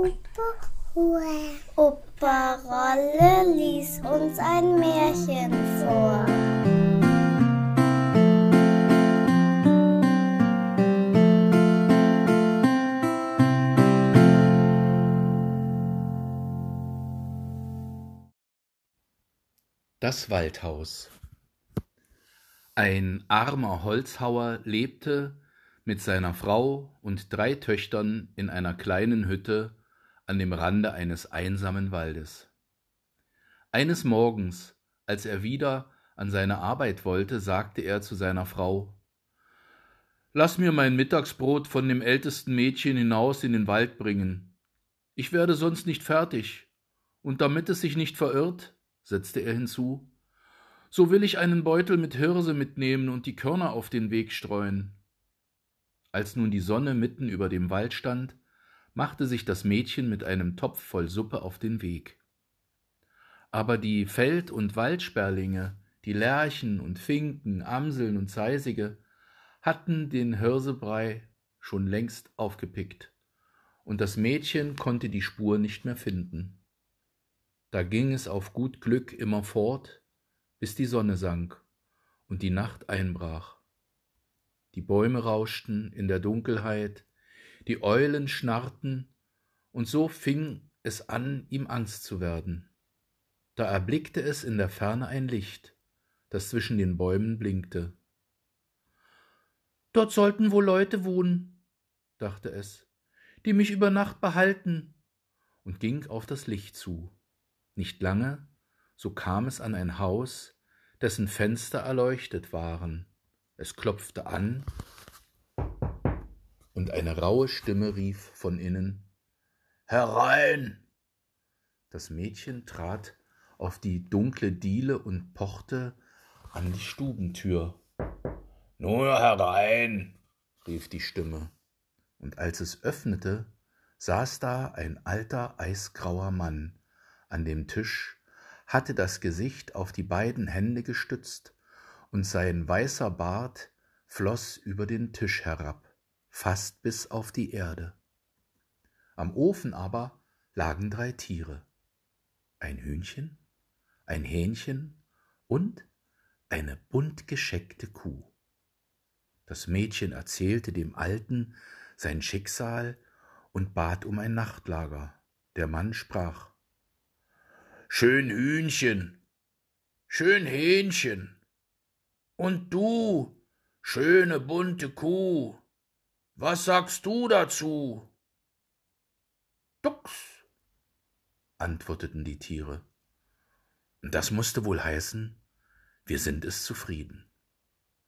Opa, Opa Rolle lies uns ein Märchen vor. Das Waldhaus Ein armer Holzhauer lebte mit seiner Frau und drei Töchtern in einer kleinen Hütte an dem Rande eines einsamen Waldes. Eines Morgens, als er wieder an seine Arbeit wollte, sagte er zu seiner Frau Lass mir mein Mittagsbrot von dem ältesten Mädchen hinaus in den Wald bringen. Ich werde sonst nicht fertig, und damit es sich nicht verirrt, setzte er hinzu, so will ich einen Beutel mit Hirse mitnehmen und die Körner auf den Weg streuen. Als nun die Sonne mitten über dem Wald stand, machte sich das Mädchen mit einem Topf voll Suppe auf den Weg. Aber die Feld- und Waldsperlinge, die Lerchen und Finken, Amseln und Zeisige, hatten den Hirsebrei schon längst aufgepickt, und das Mädchen konnte die Spur nicht mehr finden. Da ging es auf gut Glück immer fort, bis die Sonne sank und die Nacht einbrach. Die Bäume rauschten in der Dunkelheit, die Eulen schnarrten, und so fing es an, ihm Angst zu werden. Da erblickte es in der Ferne ein Licht, das zwischen den Bäumen blinkte. Dort sollten wohl Leute wohnen, dachte es, die mich über Nacht behalten, und ging auf das Licht zu. Nicht lange, so kam es an ein Haus, dessen Fenster erleuchtet waren. Es klopfte an, und eine raue Stimme rief von innen Herein. Das Mädchen trat auf die dunkle Diele und pochte an die Stubentür. Nur herein, rief die Stimme, und als es öffnete, saß da ein alter eisgrauer Mann, an dem Tisch, hatte das Gesicht auf die beiden Hände gestützt, und sein weißer Bart floß über den Tisch herab, fast bis auf die Erde. Am Ofen aber lagen drei Tiere, ein Hühnchen, ein Hähnchen und eine bunt gescheckte Kuh. Das Mädchen erzählte dem Alten sein Schicksal und bat um ein Nachtlager. Der Mann sprach Schön Hühnchen, schön Hähnchen. Und du, schöne bunte Kuh, was sagst du dazu? Dux, antworteten die Tiere. Das musste wohl heißen, wir sind es zufrieden.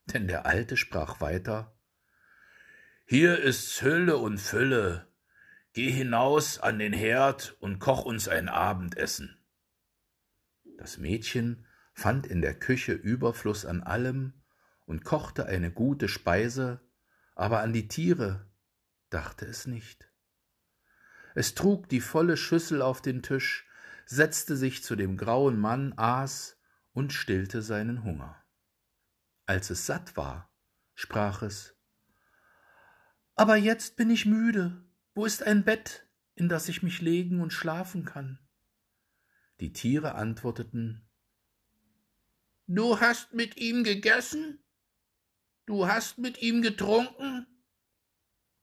Denn der Alte sprach weiter Hier ist's Hülle und Fülle, geh hinaus an den Herd und koch uns ein Abendessen. Das Mädchen fand in der Küche Überfluss an allem und kochte eine gute Speise, aber an die Tiere dachte es nicht. Es trug die volle Schüssel auf den Tisch, setzte sich zu dem grauen Mann, aß und stillte seinen Hunger. Als es satt war, sprach es Aber jetzt bin ich müde, wo ist ein Bett, in das ich mich legen und schlafen kann? Die Tiere antworteten Du hast mit ihm gegessen? Du hast mit ihm getrunken?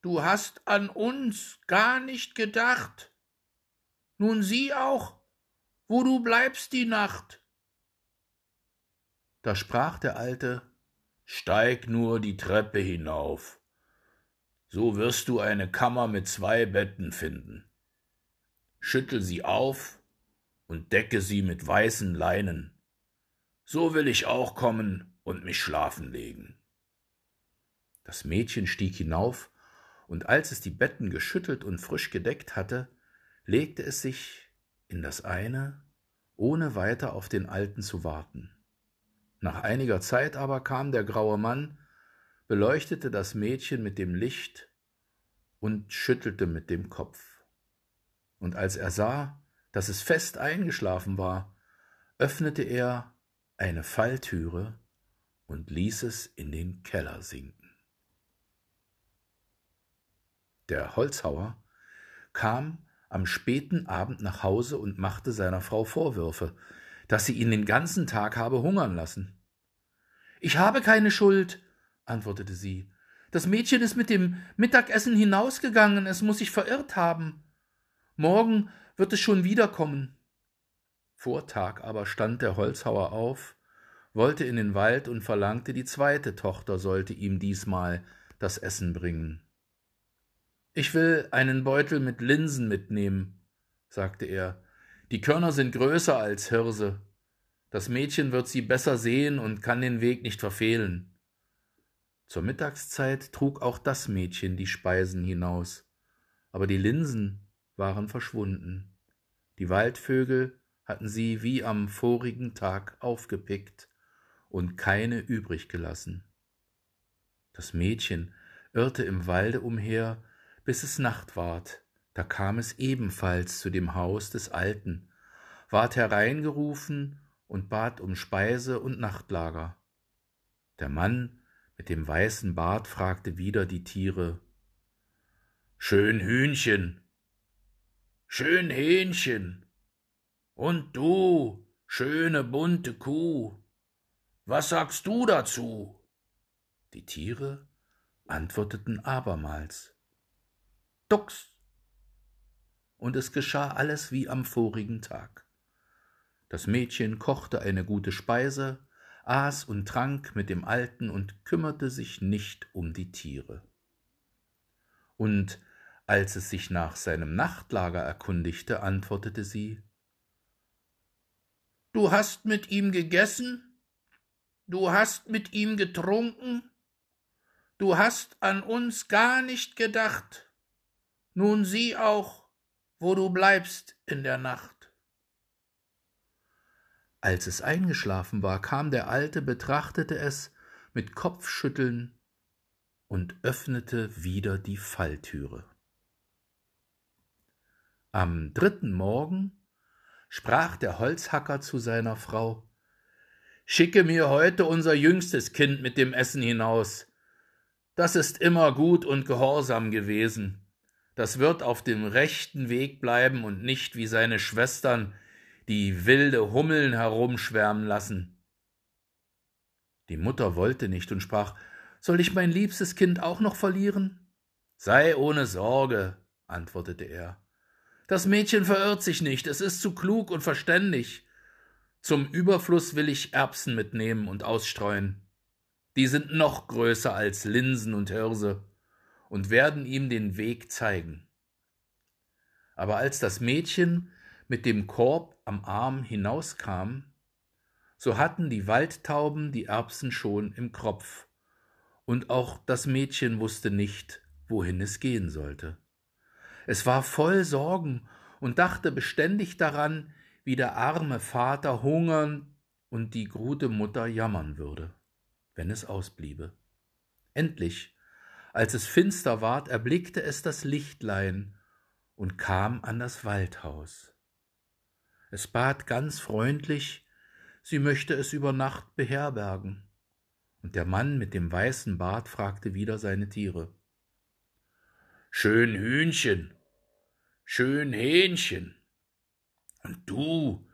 Du hast an uns gar nicht gedacht. Nun sieh auch, wo du bleibst die Nacht. Da sprach der Alte Steig nur die Treppe hinauf, so wirst du eine Kammer mit zwei Betten finden. Schüttel sie auf und decke sie mit weißen Leinen. So will ich auch kommen und mich schlafen legen. Das Mädchen stieg hinauf, und als es die Betten geschüttelt und frisch gedeckt hatte, legte es sich in das eine, ohne weiter auf den Alten zu warten. Nach einiger Zeit aber kam der graue Mann, beleuchtete das Mädchen mit dem Licht und schüttelte mit dem Kopf. Und als er sah, dass es fest eingeschlafen war, öffnete er eine Falltüre und ließ es in den Keller sinken. Der Holzhauer kam am späten Abend nach Hause und machte seiner Frau Vorwürfe, dass sie ihn den ganzen Tag habe hungern lassen. Ich habe keine Schuld, antwortete sie. Das Mädchen ist mit dem Mittagessen hinausgegangen, es muss sich verirrt haben. Morgen wird es schon wiederkommen. Vor Tag aber stand der Holzhauer auf, wollte in den Wald und verlangte, die zweite Tochter sollte ihm diesmal das Essen bringen. Ich will einen Beutel mit Linsen mitnehmen, sagte er. Die Körner sind größer als Hirse. Das Mädchen wird sie besser sehen und kann den Weg nicht verfehlen. Zur Mittagszeit trug auch das Mädchen die Speisen hinaus, aber die Linsen waren verschwunden. Die Waldvögel hatten sie wie am vorigen Tag aufgepickt und keine übrig gelassen. Das Mädchen irrte im Walde umher, bis es Nacht ward, da kam es ebenfalls zu dem Haus des Alten, ward hereingerufen und bat um Speise und Nachtlager. Der Mann mit dem weißen Bart fragte wieder die Tiere Schön Hühnchen, schön Hähnchen, und du, schöne bunte Kuh, was sagst du dazu? Die Tiere antworteten abermals Dux. Und es geschah alles wie am vorigen Tag. Das Mädchen kochte eine gute Speise, aß und trank mit dem Alten und kümmerte sich nicht um die Tiere. Und als es sich nach seinem Nachtlager erkundigte, antwortete sie Du hast mit ihm gegessen, du hast mit ihm getrunken, du hast an uns gar nicht gedacht. Nun sieh auch, wo du bleibst in der Nacht. Als es eingeschlafen war, kam der Alte, betrachtete es mit Kopfschütteln und öffnete wieder die Falltüre. Am dritten Morgen sprach der Holzhacker zu seiner Frau Schicke mir heute unser jüngstes Kind mit dem Essen hinaus. Das ist immer gut und gehorsam gewesen das wird auf dem rechten Weg bleiben und nicht wie seine Schwestern die wilde Hummeln herumschwärmen lassen. Die Mutter wollte nicht und sprach Soll ich mein liebstes Kind auch noch verlieren? Sei ohne Sorge, antwortete er. Das Mädchen verirrt sich nicht, es ist zu klug und verständig. Zum Überfluss will ich Erbsen mitnehmen und ausstreuen. Die sind noch größer als Linsen und Hirse und werden ihm den Weg zeigen. Aber als das Mädchen mit dem Korb am Arm hinauskam, so hatten die Waldtauben die Erbsen schon im Kropf, und auch das Mädchen wusste nicht, wohin es gehen sollte. Es war voll Sorgen und dachte beständig daran, wie der arme Vater hungern und die gute Mutter jammern würde, wenn es ausbliebe. Endlich als es finster ward, erblickte es das Lichtlein und kam an das Waldhaus. Es bat ganz freundlich, sie möchte es über Nacht beherbergen. Und der Mann mit dem weißen Bart fragte wieder seine Tiere. Schön Hühnchen, schön Hähnchen. Und du,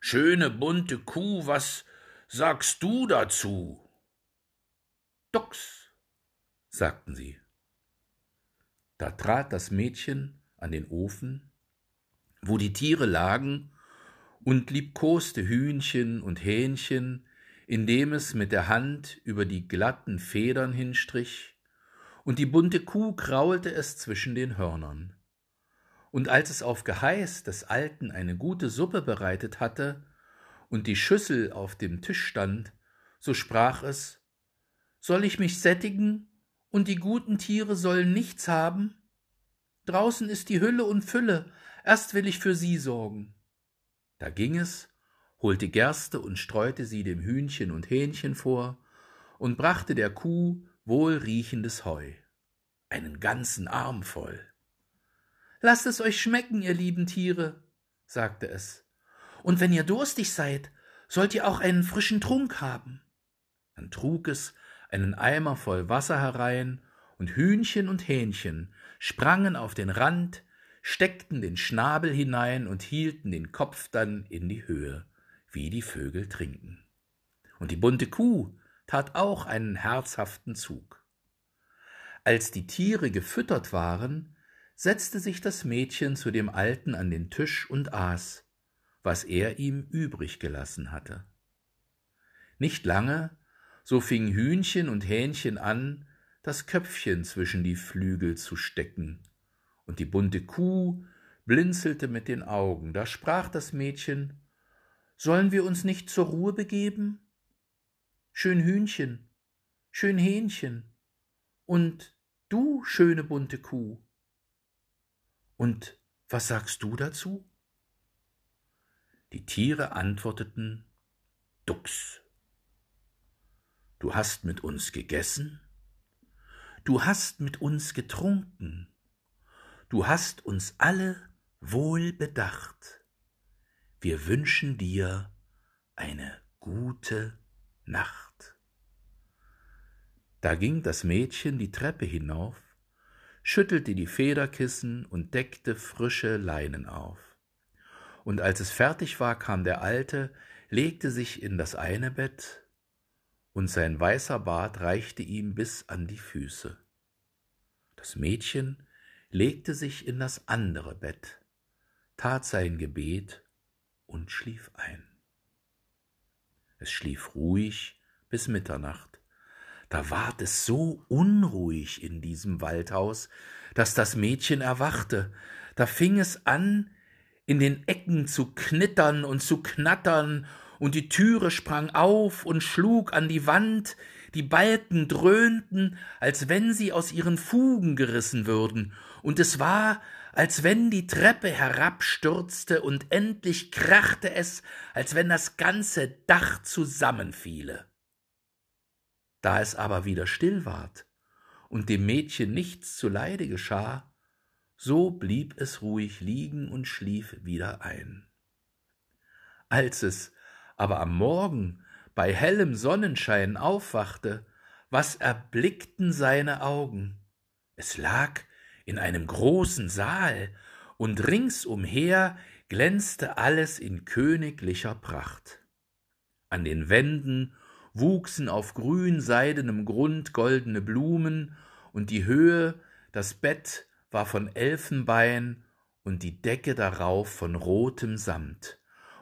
schöne bunte Kuh, was sagst du dazu? Dux, sagten sie. Da trat das Mädchen an den Ofen, wo die Tiere lagen, und liebkoste Hühnchen und Hähnchen, indem es mit der Hand über die glatten Federn hinstrich, und die bunte Kuh kraulte es zwischen den Hörnern. Und als es auf Geheiß des Alten eine gute Suppe bereitet hatte und die Schüssel auf dem Tisch stand, so sprach es Soll ich mich sättigen und die guten Tiere sollen nichts haben? Draußen ist die Hülle und Fülle, erst will ich für sie sorgen. Da ging es, holte Gerste und streute sie dem Hühnchen und Hähnchen vor und brachte der Kuh wohlriechendes Heu, einen ganzen Arm voll. Lasst es euch schmecken, ihr lieben Tiere, sagte es, und wenn ihr durstig seid, sollt ihr auch einen frischen Trunk haben. Dann trug es einen Eimer voll Wasser herein, und Hühnchen und Hähnchen sprangen auf den Rand, steckten den Schnabel hinein und hielten den Kopf dann in die Höhe, wie die Vögel trinken. Und die bunte Kuh tat auch einen herzhaften Zug. Als die Tiere gefüttert waren, setzte sich das Mädchen zu dem Alten an den Tisch und aß, was er ihm übrig gelassen hatte. Nicht lange, so fing Hühnchen und Hähnchen an, das Köpfchen zwischen die Flügel zu stecken, und die bunte Kuh blinzelte mit den Augen. Da sprach das Mädchen Sollen wir uns nicht zur Ruhe begeben? Schön Hühnchen, schön Hähnchen, und du, schöne bunte Kuh. Und was sagst du dazu? Die Tiere antworteten Dux. Du hast mit uns gegessen, du hast mit uns getrunken, du hast uns alle wohl bedacht. Wir wünschen dir eine gute Nacht. Da ging das Mädchen die Treppe hinauf, schüttelte die Federkissen und deckte frische Leinen auf. Und als es fertig war, kam der Alte, legte sich in das eine Bett, und sein weißer Bart reichte ihm bis an die Füße. Das Mädchen legte sich in das andere Bett, tat sein Gebet und schlief ein. Es schlief ruhig bis Mitternacht. Da ward es so unruhig in diesem Waldhaus, dass das Mädchen erwachte. Da fing es an, in den Ecken zu knittern und zu knattern, und die Türe sprang auf und schlug an die Wand, die Balken dröhnten, als wenn sie aus ihren Fugen gerissen würden, und es war, als wenn die Treppe herabstürzte und endlich krachte es, als wenn das ganze Dach zusammenfiele. Da es aber wieder still ward und dem Mädchen nichts zuleide geschah, so blieb es ruhig liegen und schlief wieder ein. Als es aber am Morgen bei hellem Sonnenschein aufwachte, was erblickten seine Augen? Es lag in einem großen Saal, und ringsumher glänzte alles in königlicher Pracht. An den Wänden wuchsen auf grünseidenem Grund goldene Blumen, und die Höhe, das Bett war von Elfenbein und die Decke darauf von rotem Samt,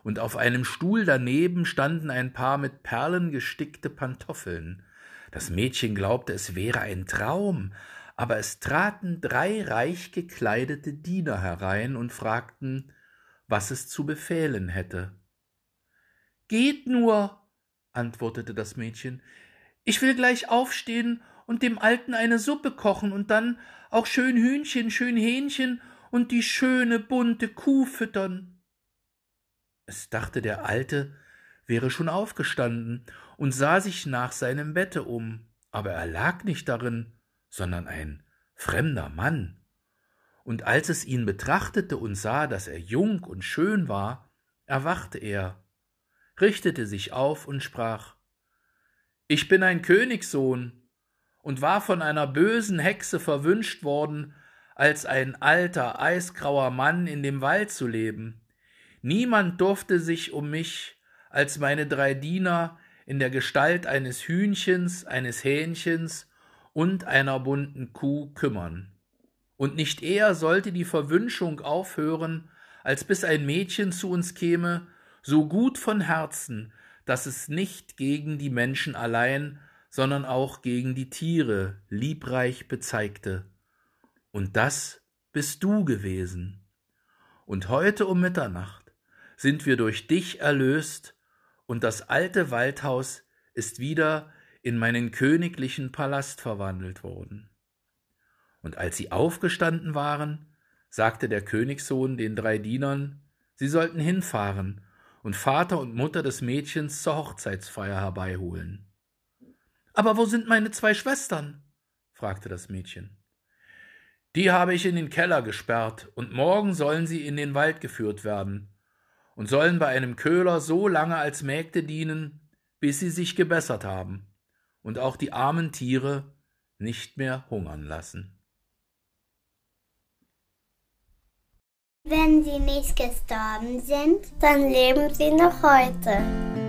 und auf einem Stuhl daneben standen ein paar mit Perlen gestickte Pantoffeln. Das Mädchen glaubte, es wäre ein Traum, aber es traten drei reich gekleidete Diener herein und fragten, was es zu befehlen hätte. Geht nur, antwortete das Mädchen, ich will gleich aufstehen und dem Alten eine Suppe kochen und dann auch schön Hühnchen, schön Hähnchen und die schöne bunte Kuh füttern. Es dachte der Alte wäre schon aufgestanden und sah sich nach seinem Bette um, aber er lag nicht darin, sondern ein fremder Mann. Und als es ihn betrachtete und sah, dass er jung und schön war, erwachte er, richtete sich auf und sprach Ich bin ein Königssohn und war von einer bösen Hexe verwünscht worden, als ein alter, eisgrauer Mann in dem Wald zu leben. Niemand durfte sich um mich als meine drei Diener in der Gestalt eines Hühnchens, eines Hähnchens und einer bunten Kuh kümmern. Und nicht eher sollte die Verwünschung aufhören, als bis ein Mädchen zu uns käme, so gut von Herzen, dass es nicht gegen die Menschen allein, sondern auch gegen die Tiere liebreich bezeigte. Und das bist du gewesen. Und heute um Mitternacht sind wir durch dich erlöst, und das alte Waldhaus ist wieder in meinen königlichen Palast verwandelt worden. Und als sie aufgestanden waren, sagte der Königssohn den drei Dienern, sie sollten hinfahren und Vater und Mutter des Mädchens zur Hochzeitsfeier herbeiholen. Aber wo sind meine zwei Schwestern? fragte das Mädchen. Die habe ich in den Keller gesperrt, und morgen sollen sie in den Wald geführt werden und sollen bei einem Köhler so lange als Mägde dienen, bis sie sich gebessert haben und auch die armen Tiere nicht mehr hungern lassen. Wenn sie nicht gestorben sind, dann leben sie noch heute.